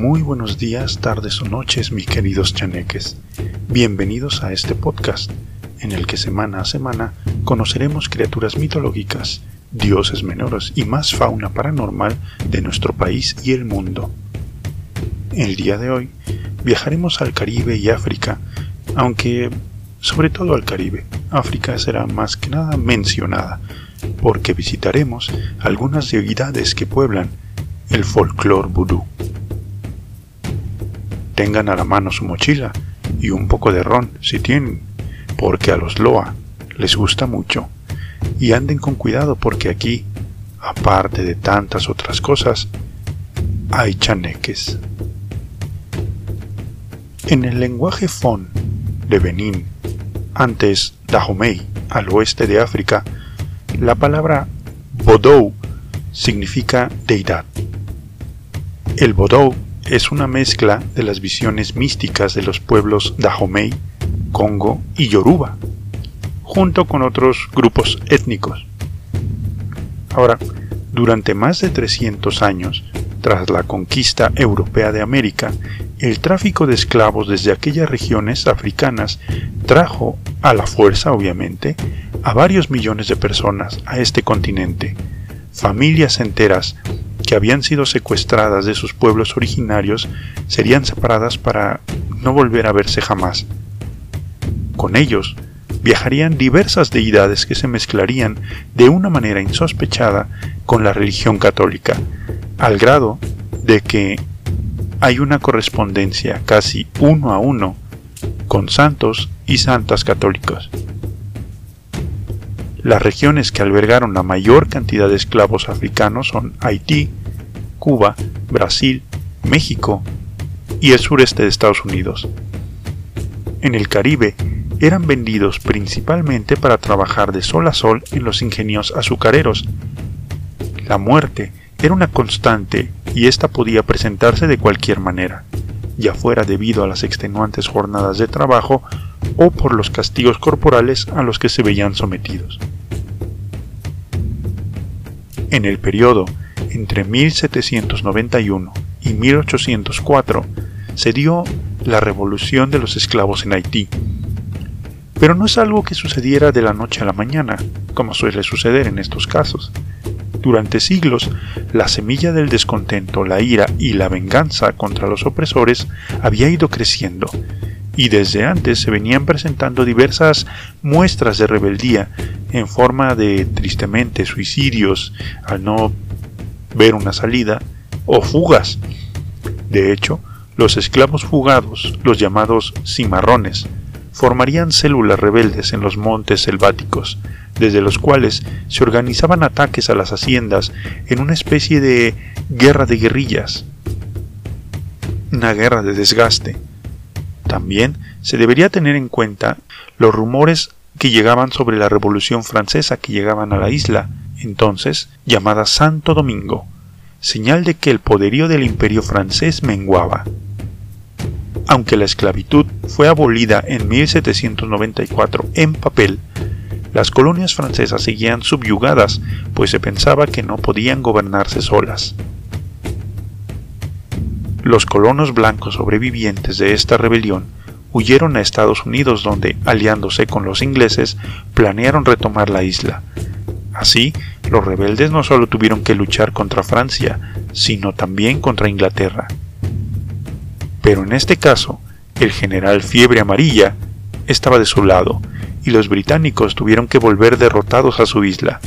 Muy buenos días, tardes o noches, mis queridos chaneques. Bienvenidos a este podcast, en el que semana a semana conoceremos criaturas mitológicas, dioses menores y más fauna paranormal de nuestro país y el mundo. El día de hoy viajaremos al Caribe y África, aunque sobre todo al Caribe. África será más que nada mencionada, porque visitaremos algunas deidades que pueblan el folclore vudú. Tengan a la mano su mochila y un poco de ron si tienen, porque a los Loa les gusta mucho. Y anden con cuidado porque aquí, aparte de tantas otras cosas, hay chaneques. En el lenguaje Fon de Benín, antes Dahomey, al oeste de África, la palabra Bodou significa deidad. El Bodou es una mezcla de las visiones místicas de los pueblos Dahomey, Congo y Yoruba, junto con otros grupos étnicos. Ahora, durante más de 300 años, tras la conquista europea de América, el tráfico de esclavos desde aquellas regiones africanas trajo, a la fuerza obviamente, a varios millones de personas a este continente, familias enteras que habían sido secuestradas de sus pueblos originarios serían separadas para no volver a verse jamás. Con ellos viajarían diversas deidades que se mezclarían de una manera insospechada con la religión católica, al grado de que hay una correspondencia casi uno a uno con santos y santas católicos. Las regiones que albergaron la mayor cantidad de esclavos africanos son Haití, Cuba, Brasil, México y el sureste de Estados Unidos. En el Caribe eran vendidos principalmente para trabajar de sol a sol en los ingenios azucareros. La muerte era una constante y ésta podía presentarse de cualquier manera, ya fuera debido a las extenuantes jornadas de trabajo o por los castigos corporales a los que se veían sometidos. En el periodo entre 1791 y 1804 se dio la revolución de los esclavos en Haití. Pero no es algo que sucediera de la noche a la mañana, como suele suceder en estos casos. Durante siglos, la semilla del descontento, la ira y la venganza contra los opresores había ido creciendo, y desde antes se venían presentando diversas muestras de rebeldía en forma de tristemente suicidios al no ver una salida o fugas. De hecho, los esclavos fugados, los llamados cimarrones, formarían células rebeldes en los montes selváticos, desde los cuales se organizaban ataques a las haciendas en una especie de guerra de guerrillas, una guerra de desgaste. También se debería tener en cuenta los rumores que llegaban sobre la Revolución Francesa que llegaban a la isla, entonces llamada Santo Domingo, señal de que el poderío del imperio francés menguaba. Aunque la esclavitud fue abolida en 1794 en papel, las colonias francesas seguían subyugadas, pues se pensaba que no podían gobernarse solas. Los colonos blancos sobrevivientes de esta rebelión huyeron a Estados Unidos donde, aliándose con los ingleses, planearon retomar la isla. Así, los rebeldes no solo tuvieron que luchar contra Francia, sino también contra Inglaterra. Pero en este caso, el general Fiebre Amarilla estaba de su lado, y los británicos tuvieron que volver derrotados a su isla.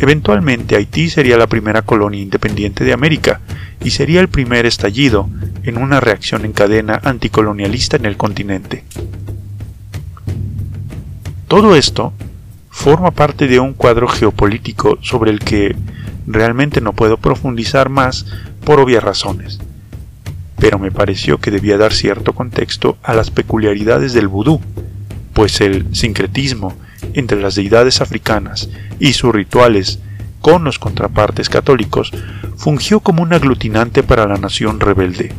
Eventualmente Haití sería la primera colonia independiente de América y sería el primer estallido en una reacción en cadena anticolonialista en el continente. Todo esto forma parte de un cuadro geopolítico sobre el que realmente no puedo profundizar más por obvias razones, pero me pareció que debía dar cierto contexto a las peculiaridades del vudú, pues el sincretismo entre las deidades africanas y sus rituales con los contrapartes católicos fungió como un aglutinante para la nación rebelde.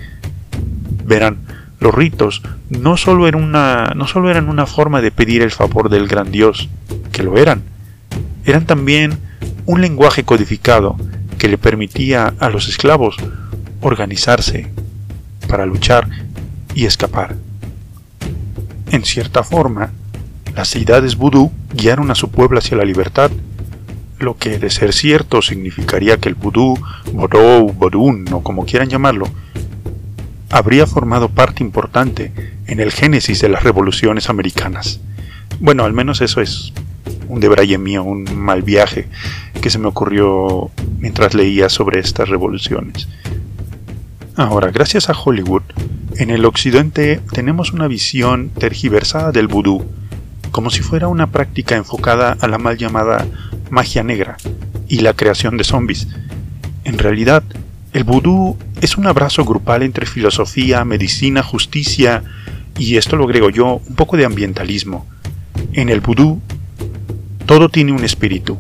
Verán, los ritos no solo, eran una, no solo eran una forma de pedir el favor del gran Dios, que lo eran, eran también un lenguaje codificado que le permitía a los esclavos organizarse, para luchar y escapar. En cierta forma, las deidades vudú guiaron a su pueblo hacia la libertad, lo que de ser cierto significaría que el vudú, vodou, vodún o como quieran llamarlo, habría formado parte importante en el génesis de las revoluciones americanas. Bueno, al menos eso es un debraye mío, un mal viaje que se me ocurrió mientras leía sobre estas revoluciones. Ahora, gracias a Hollywood, en el occidente tenemos una visión tergiversada del vudú, como si fuera una práctica enfocada a la mal llamada magia negra y la creación de zombies. En realidad, el vudú es un abrazo grupal entre filosofía, medicina, justicia y esto lo agrego yo, un poco de ambientalismo. En el vudú, todo tiene un espíritu.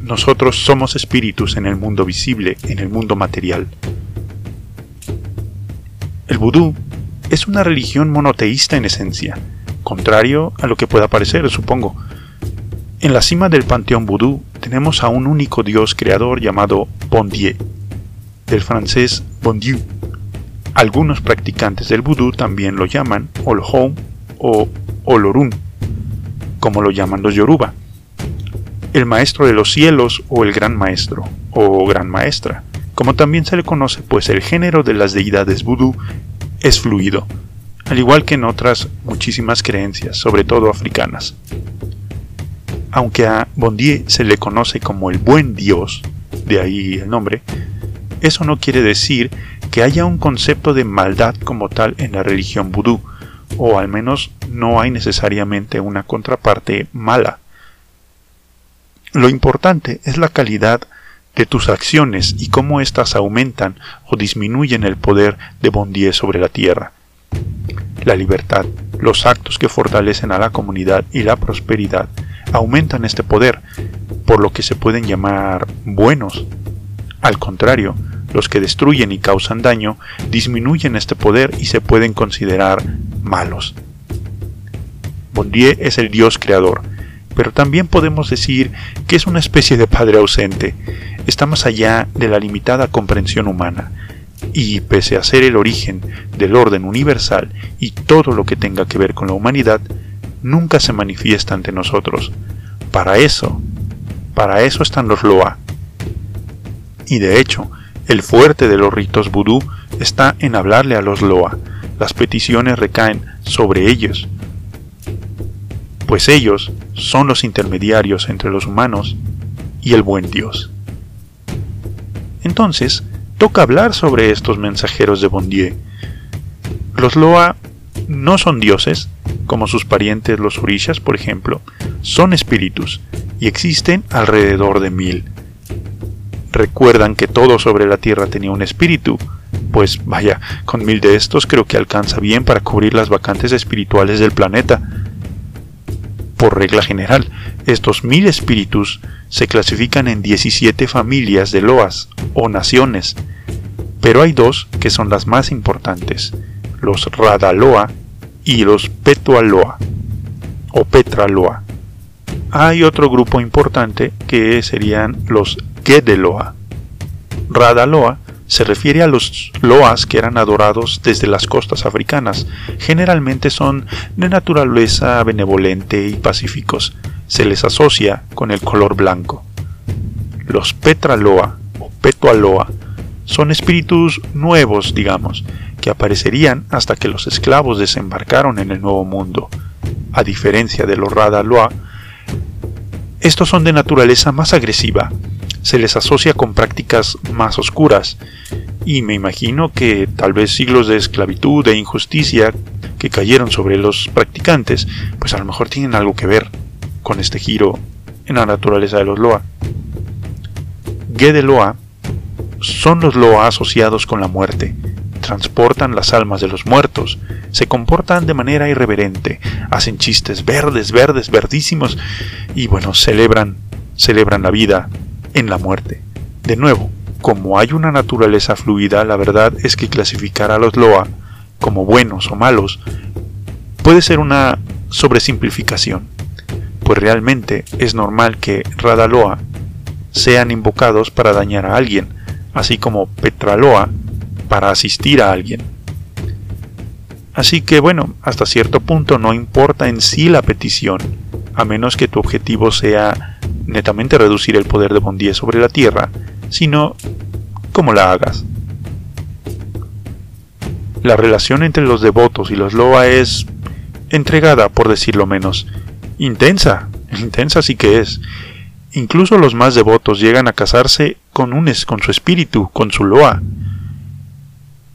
Nosotros somos espíritus en el mundo visible, en el mundo material. El vudú es una religión monoteísta en esencia, contrario a lo que pueda parecer, supongo. En la cima del panteón vudú tenemos a un único dios creador llamado Bon Dieu, del francés Bon Dieu. Algunos practicantes del vudú también lo llaman Olohom o Olorun, como lo llaman los Yoruba. El maestro de los cielos o el gran maestro o gran maestra, como también se le conoce, pues el género de las deidades vudú es fluido, al igual que en otras muchísimas creencias, sobre todo africanas. Aunque a Bondier se le conoce como el buen Dios, de ahí el nombre, eso no quiere decir que haya un concepto de maldad como tal en la religión vudú, o al menos no hay necesariamente una contraparte mala. Lo importante es la calidad de tus acciones y cómo éstas aumentan o disminuyen el poder de Bondier sobre la tierra. La libertad, los actos que fortalecen a la comunidad y la prosperidad aumentan este poder, por lo que se pueden llamar buenos. Al contrario, los que destruyen y causan daño disminuyen este poder y se pueden considerar malos. Bondier es el Dios creador, pero también podemos decir que es una especie de padre ausente, está más allá de la limitada comprensión humana, y pese a ser el origen del orden universal y todo lo que tenga que ver con la humanidad, nunca se manifiesta ante nosotros. Para eso, para eso están los Loa. Y de hecho, el fuerte de los ritos vudú está en hablarle a los Loa. Las peticiones recaen sobre ellos, pues ellos son los intermediarios entre los humanos y el buen Dios. Entonces, toca hablar sobre estos mensajeros de Bondier. Los Loa no son dioses, como sus parientes los Orishas, por ejemplo, son espíritus y existen alrededor de mil. Recuerdan que todo sobre la Tierra tenía un espíritu, pues vaya, con mil de estos creo que alcanza bien para cubrir las vacantes espirituales del planeta. Por regla general, estos mil espíritus se clasifican en 17 familias de loas o naciones, pero hay dos que son las más importantes, los Radaloa y los Petualoa o Petraloa. Hay otro grupo importante que serían los Gedeloa. Radaloa se refiere a los loas que eran adorados desde las costas africanas. Generalmente son de naturaleza benevolente y pacíficos, se les asocia con el color blanco. Los Petraloa o Petualoa son espíritus nuevos, digamos, que aparecerían hasta que los esclavos desembarcaron en el Nuevo Mundo. A diferencia de los Radaloa, estos son de naturaleza más agresiva, se les asocia con prácticas más oscuras, y me imagino que tal vez siglos de esclavitud e injusticia que cayeron sobre los practicantes, pues a lo mejor tienen algo que ver con este giro en la naturaleza de los Loa. Gede Loa son los Loa asociados con la muerte, transportan las almas de los muertos, se comportan de manera irreverente, hacen chistes verdes, verdes, verdísimos. Y bueno, celebran, celebran la vida en la muerte. De nuevo, como hay una naturaleza fluida, la verdad es que clasificar a los Loa como buenos o malos puede ser una sobresimplificación pues realmente es normal que Radaloa sean invocados para dañar a alguien, así como Petraloa para asistir a alguien. Así que bueno, hasta cierto punto no importa en sí la petición, a menos que tu objetivo sea netamente reducir el poder de Bondie sobre la Tierra, sino cómo la hagas. La relación entre los devotos y los Loa es entregada, por decirlo menos, intensa, intensa sí que es. Incluso los más devotos llegan a casarse con unes, con su espíritu, con su Loa.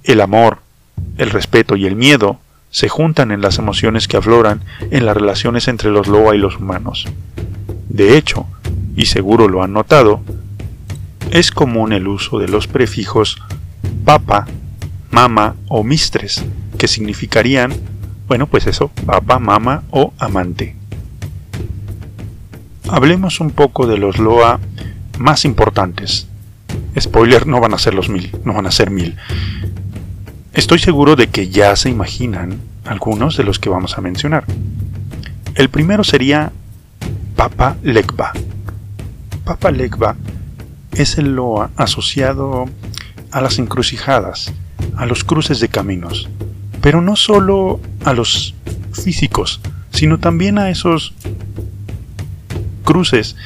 El amor, el respeto y el miedo se juntan en las emociones que afloran en las relaciones entre los Loa y los humanos. De hecho, y seguro lo han notado, es común el uso de los prefijos papa, mama o mistres, que significarían, bueno, pues eso, papa, mama o amante. Hablemos un poco de los Loa más importantes. Spoiler, no van a ser los mil, no van a ser mil. Estoy seguro de que ya se imaginan algunos de los que vamos a mencionar. El primero sería Papa Legba. Papa Legba es el Loa asociado a las encrucijadas, a los cruces de caminos, pero no solo a los físicos, sino también a esos cruces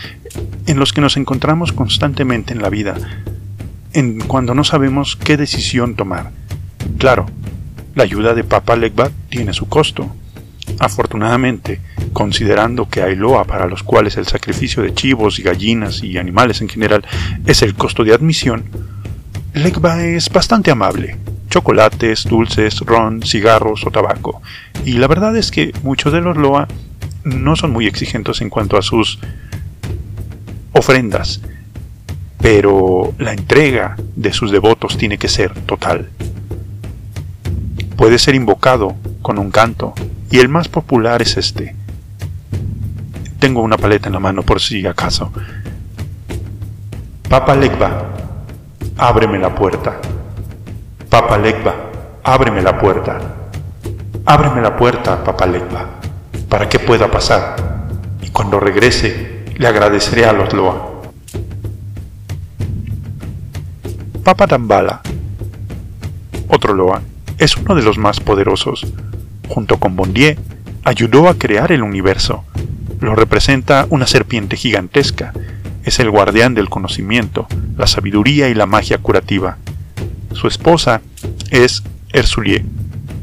en los que nos encontramos constantemente en la vida, en cuando no sabemos qué decisión tomar Claro, la ayuda de Papa Legba tiene su costo. Afortunadamente, considerando que hay loa para los cuales el sacrificio de chivos y gallinas y animales en general es el costo de admisión, Legba es bastante amable. Chocolates, dulces, ron, cigarros o tabaco. Y la verdad es que muchos de los loa no son muy exigentes en cuanto a sus ofrendas, pero la entrega de sus devotos tiene que ser total puede ser invocado con un canto, y el más popular es este. Tengo una paleta en la mano por si acaso. Papa Legba, ábreme la puerta. Papa Legba, ábreme la puerta. Ábreme la puerta, Papa Legba, para que pueda pasar. Y cuando regrese, le agradeceré a los Loa. Papa Dambala, otro Loa, es uno de los más poderosos. Junto con Bondier, ayudó a crear el universo. Lo representa una serpiente gigantesca. Es el guardián del conocimiento, la sabiduría y la magia curativa. Su esposa es Ersulie,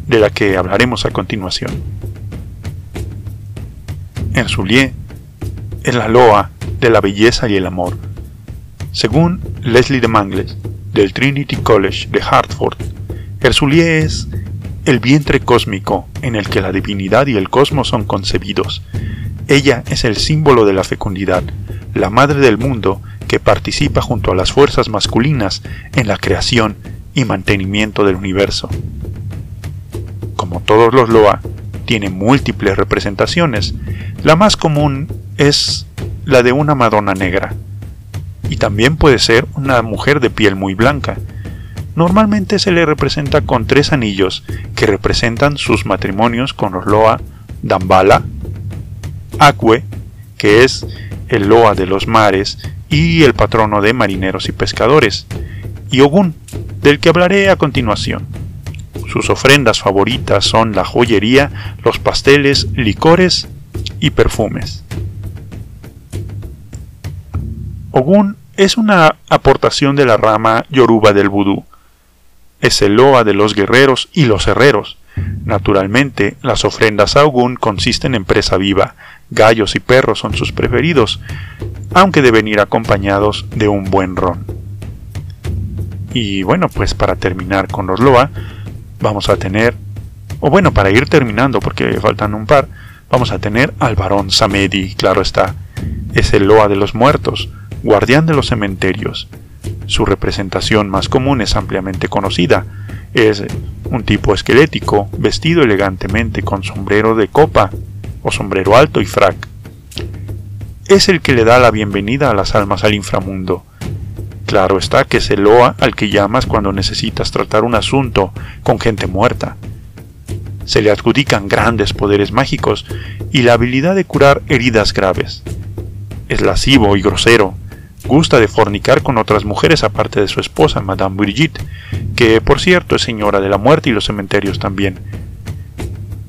de la que hablaremos a continuación. Ersulie es la loa de la belleza y el amor. Según Leslie de Mangles, del Trinity College de Hartford, Erzulie es el vientre cósmico en el que la divinidad y el cosmos son concebidos. Ella es el símbolo de la fecundidad, la madre del mundo que participa junto a las fuerzas masculinas en la creación y mantenimiento del universo. Como todos los Loa, tiene múltiples representaciones. La más común es la de una Madonna negra, y también puede ser una mujer de piel muy blanca, Normalmente se le representa con tres anillos que representan sus matrimonios con los Loa Dambala, Acue, que es el Loa de los mares y el patrono de marineros y pescadores, y Ogun, del que hablaré a continuación. Sus ofrendas favoritas son la joyería, los pasteles, licores y perfumes. Ogun es una aportación de la rama yoruba del vudú, es el loa de los guerreros y los herreros. Naturalmente, las ofrendas a Ogún consisten en presa viva, gallos y perros son sus preferidos, aunque deben ir acompañados de un buen ron. Y bueno, pues para terminar con los loa, vamos a tener, o bueno, para ir terminando porque faltan un par, vamos a tener al varón Samedi, claro está, es el loa de los muertos, guardián de los cementerios, su representación más común es ampliamente conocida. Es un tipo esquelético, vestido elegantemente con sombrero de copa o sombrero alto y frac. Es el que le da la bienvenida a las almas al inframundo. Claro está que es el loa al que llamas cuando necesitas tratar un asunto con gente muerta. Se le adjudican grandes poderes mágicos y la habilidad de curar heridas graves. Es lascivo y grosero, gusta de fornicar con otras mujeres aparte de su esposa, Madame Brigitte, que por cierto es señora de la muerte y los cementerios también.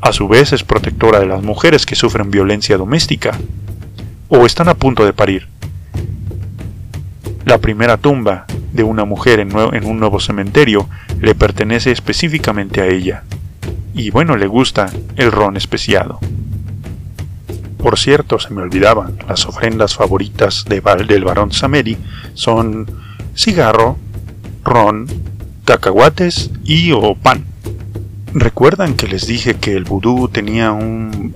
A su vez es protectora de las mujeres que sufren violencia doméstica o están a punto de parir. La primera tumba de una mujer en, un nuevo cementerio le pertenece específicamente a ella. Y bueno, le gusta el ron especiado. Por cierto, se me olvidaban, las ofrendas favoritas de, del barón Samedi son cigarro, ron, cacahuates y o pan. ¿Recuerdan que les dije que el vudú tenía un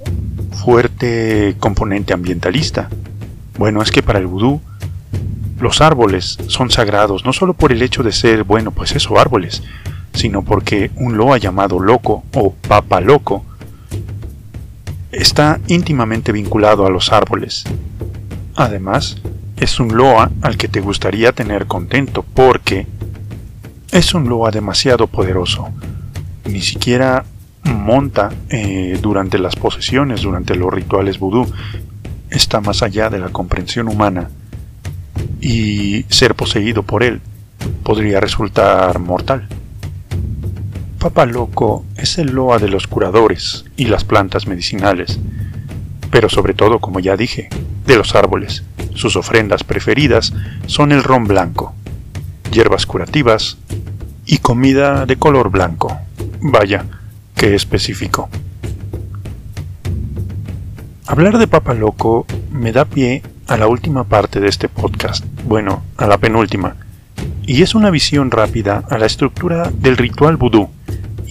fuerte componente ambientalista? Bueno, es que para el vudú los árboles son sagrados no solo por el hecho de ser, bueno, pues eso, árboles, sino porque un loa llamado loco o papa loco está íntimamente vinculado a los árboles. Además, es un loa al que te gustaría tener contento porque es un loa demasiado poderoso. Ni siquiera monta eh, durante las posesiones, durante los rituales vudú. Está más allá de la comprensión humana y ser poseído por él podría resultar mortal. Papa Loco es el loa de los curadores y las plantas medicinales, pero sobre todo, como ya dije, de los árboles. Sus ofrendas preferidas son el ron blanco, hierbas curativas y comida de color blanco. Vaya, qué específico. Hablar de Papa Loco me da pie a la última parte de este podcast, bueno, a la penúltima, y es una visión rápida a la estructura del ritual vudú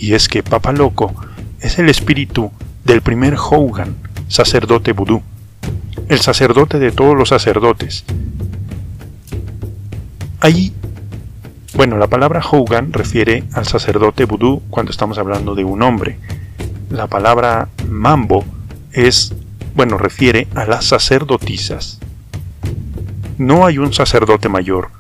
y es que Papa Loco es el espíritu del primer Hogan, sacerdote vudú, el sacerdote de todos los sacerdotes. Ahí, bueno, la palabra Hogan refiere al sacerdote vudú cuando estamos hablando de un hombre. La palabra mambo es, bueno, refiere a las sacerdotisas. No hay un sacerdote mayor,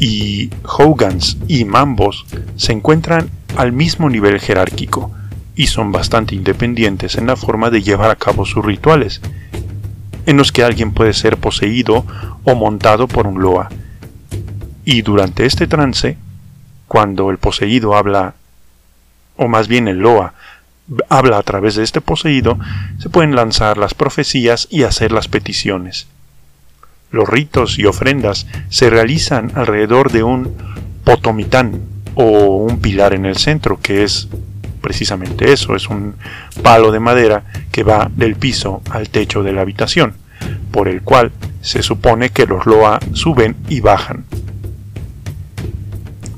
y Hogans y Mambos se encuentran al mismo nivel jerárquico y son bastante independientes en la forma de llevar a cabo sus rituales, en los que alguien puede ser poseído o montado por un loa. Y durante este trance, cuando el poseído habla, o más bien el loa, habla a través de este poseído, se pueden lanzar las profecías y hacer las peticiones. Los ritos y ofrendas se realizan alrededor de un potomitán o un pilar en el centro, que es precisamente eso, es un palo de madera que va del piso al techo de la habitación, por el cual se supone que los loa suben y bajan.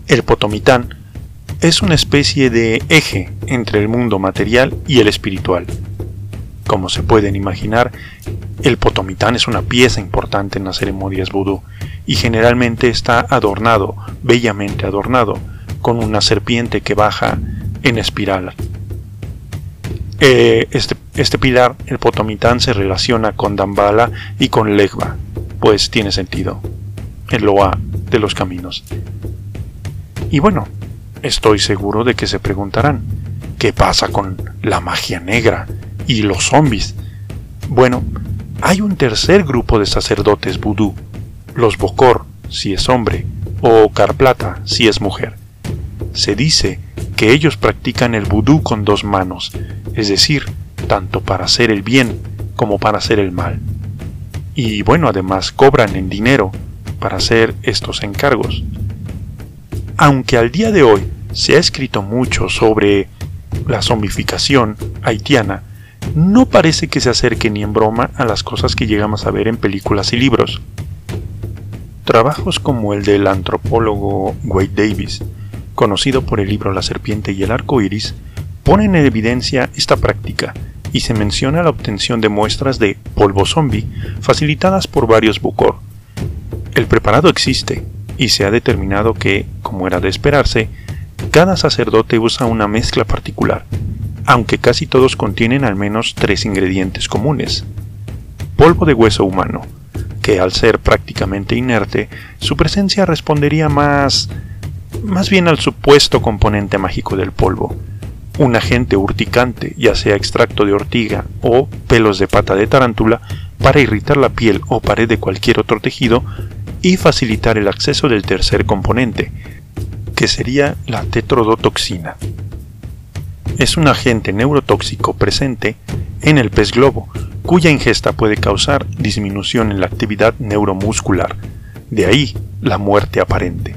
El potomitán es una especie de eje entre el mundo material y el espiritual. Como se pueden imaginar, el potomitán es una pieza importante en las ceremonias vudú y generalmente está adornado, bellamente adornado, con una serpiente que baja en espiral. Eh, este, este, pilar, el potomitán, se relaciona con Dambala y con Legba, pues tiene sentido, el Loa de los caminos. Y bueno, estoy seguro de que se preguntarán, ¿qué pasa con la magia negra y los zombies? Bueno, hay un tercer grupo de sacerdotes vudú, los Bokor, si es hombre, o Carplata, si es mujer. Se dice que ellos practican el vudú con dos manos, es decir, tanto para hacer el bien como para hacer el mal. Y bueno, además cobran en dinero para hacer estos encargos. Aunque al día de hoy se ha escrito mucho sobre la zombificación haitiana, no parece que se acerque ni en broma a las cosas que llegamos a ver en películas y libros. Trabajos como el del antropólogo Wade Davis, conocido por el libro La serpiente y el arco iris, ponen en evidencia esta práctica y se menciona la obtención de muestras de polvo zombie facilitadas por varios Bukor. El preparado existe y se ha determinado que, como era de esperarse, cada sacerdote usa una mezcla particular aunque casi todos contienen al menos tres ingredientes comunes. Polvo de hueso humano, que al ser prácticamente inerte, su presencia respondería más más bien al supuesto componente mágico del polvo, un agente urticante, ya sea extracto de ortiga o pelos de pata de tarántula, para irritar la piel o pared de cualquier otro tejido y facilitar el acceso del tercer componente, que sería la tetrodotoxina. Es un agente neurotóxico presente en el pez globo, cuya ingesta puede causar disminución en la actividad neuromuscular, de ahí la muerte aparente.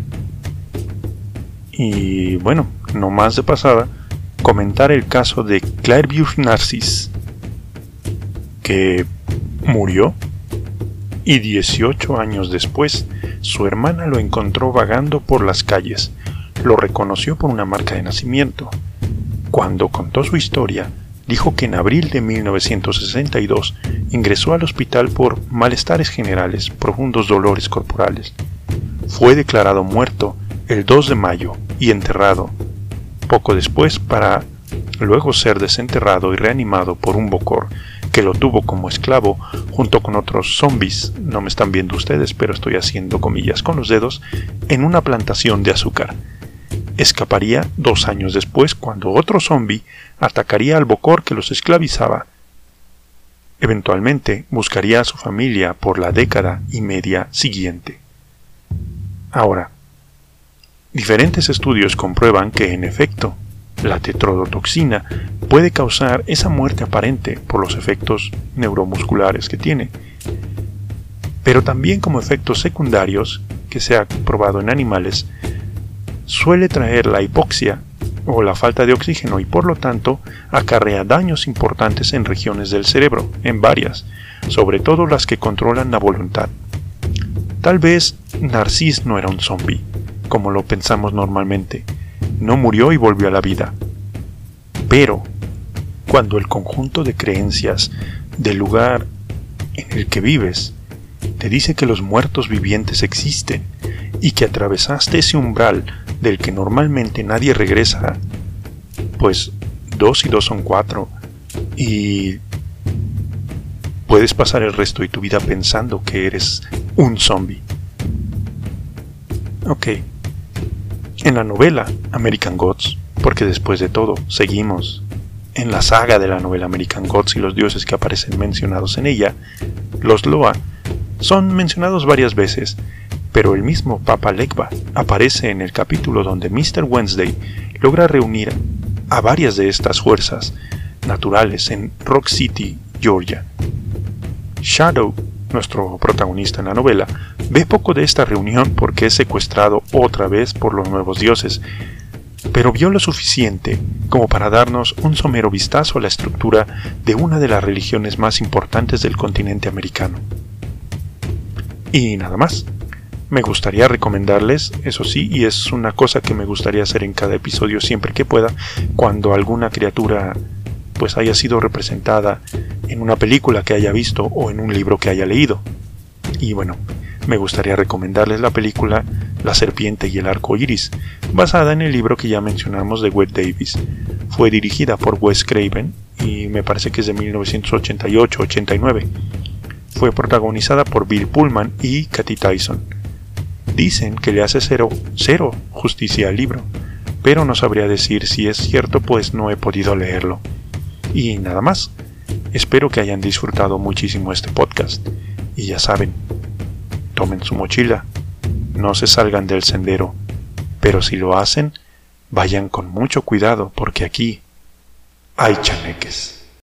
Y bueno, no más de pasada, comentar el caso de Clairview Narcisse, que murió y 18 años después su hermana lo encontró vagando por las calles. Lo reconoció por una marca de nacimiento. Cuando contó su historia, dijo que en abril de 1962 ingresó al hospital por malestares generales, profundos dolores corporales. Fue declarado muerto el 2 de mayo y enterrado poco después para luego ser desenterrado y reanimado por un bocor que lo tuvo como esclavo junto con otros zombies, no me están viendo ustedes, pero estoy haciendo comillas con los dedos, en una plantación de azúcar. Escaparía dos años después cuando otro zombie atacaría al bocor que los esclavizaba. Eventualmente buscaría a su familia por la década y media siguiente. Ahora, diferentes estudios comprueban que en efecto la tetrodotoxina puede causar esa muerte aparente por los efectos neuromusculares que tiene, pero también como efectos secundarios que se ha probado en animales, suele traer la hipoxia o la falta de oxígeno y por lo tanto acarrea daños importantes en regiones del cerebro, en varias, sobre todo las que controlan la voluntad. Tal vez Narcis no era un zombie, como lo pensamos normalmente, no murió y volvió a la vida. Pero, cuando el conjunto de creencias del lugar en el que vives te dice que los muertos vivientes existen y que atravesaste ese umbral del que normalmente nadie regresa, pues dos y dos son cuatro y puedes pasar el resto de tu vida pensando que eres un zombie. Ok, en la novela American Gods, porque después de todo seguimos en la saga de la novela American Gods y los dioses que aparecen mencionados en ella, los Loa son mencionados varias veces, pero el mismo Papa Legba aparece en el capítulo donde Mr. Wednesday logra reunir a varias de estas fuerzas naturales en Rock City, Georgia. Shadow nuestro protagonista en la novela, ve poco de esta reunión porque es secuestrado otra vez por los nuevos dioses, pero vio lo suficiente como para darnos un somero vistazo a la estructura de una de las religiones más importantes del continente americano. Y nada más. Me gustaría recomendarles, eso sí, y es una cosa que me gustaría hacer en cada episodio siempre que pueda, cuando alguna criatura pues haya sido representada en una película que haya visto o en un libro que haya leído. Y bueno, me gustaría recomendarles la película La serpiente y el arco iris, basada en el libro que ya mencionamos de Wes Davis. Fue dirigida por Wes Craven y me parece que es de 1988-89. Fue protagonizada por Bill Pullman y Katy Tyson. Dicen que le hace cero, cero justicia al libro, pero no sabría decir si es cierto pues no he podido leerlo. Y nada más. Espero que hayan disfrutado muchísimo este podcast. Y ya saben, tomen su mochila, no se salgan del sendero, pero si lo hacen, vayan con mucho cuidado porque aquí hay chaneques.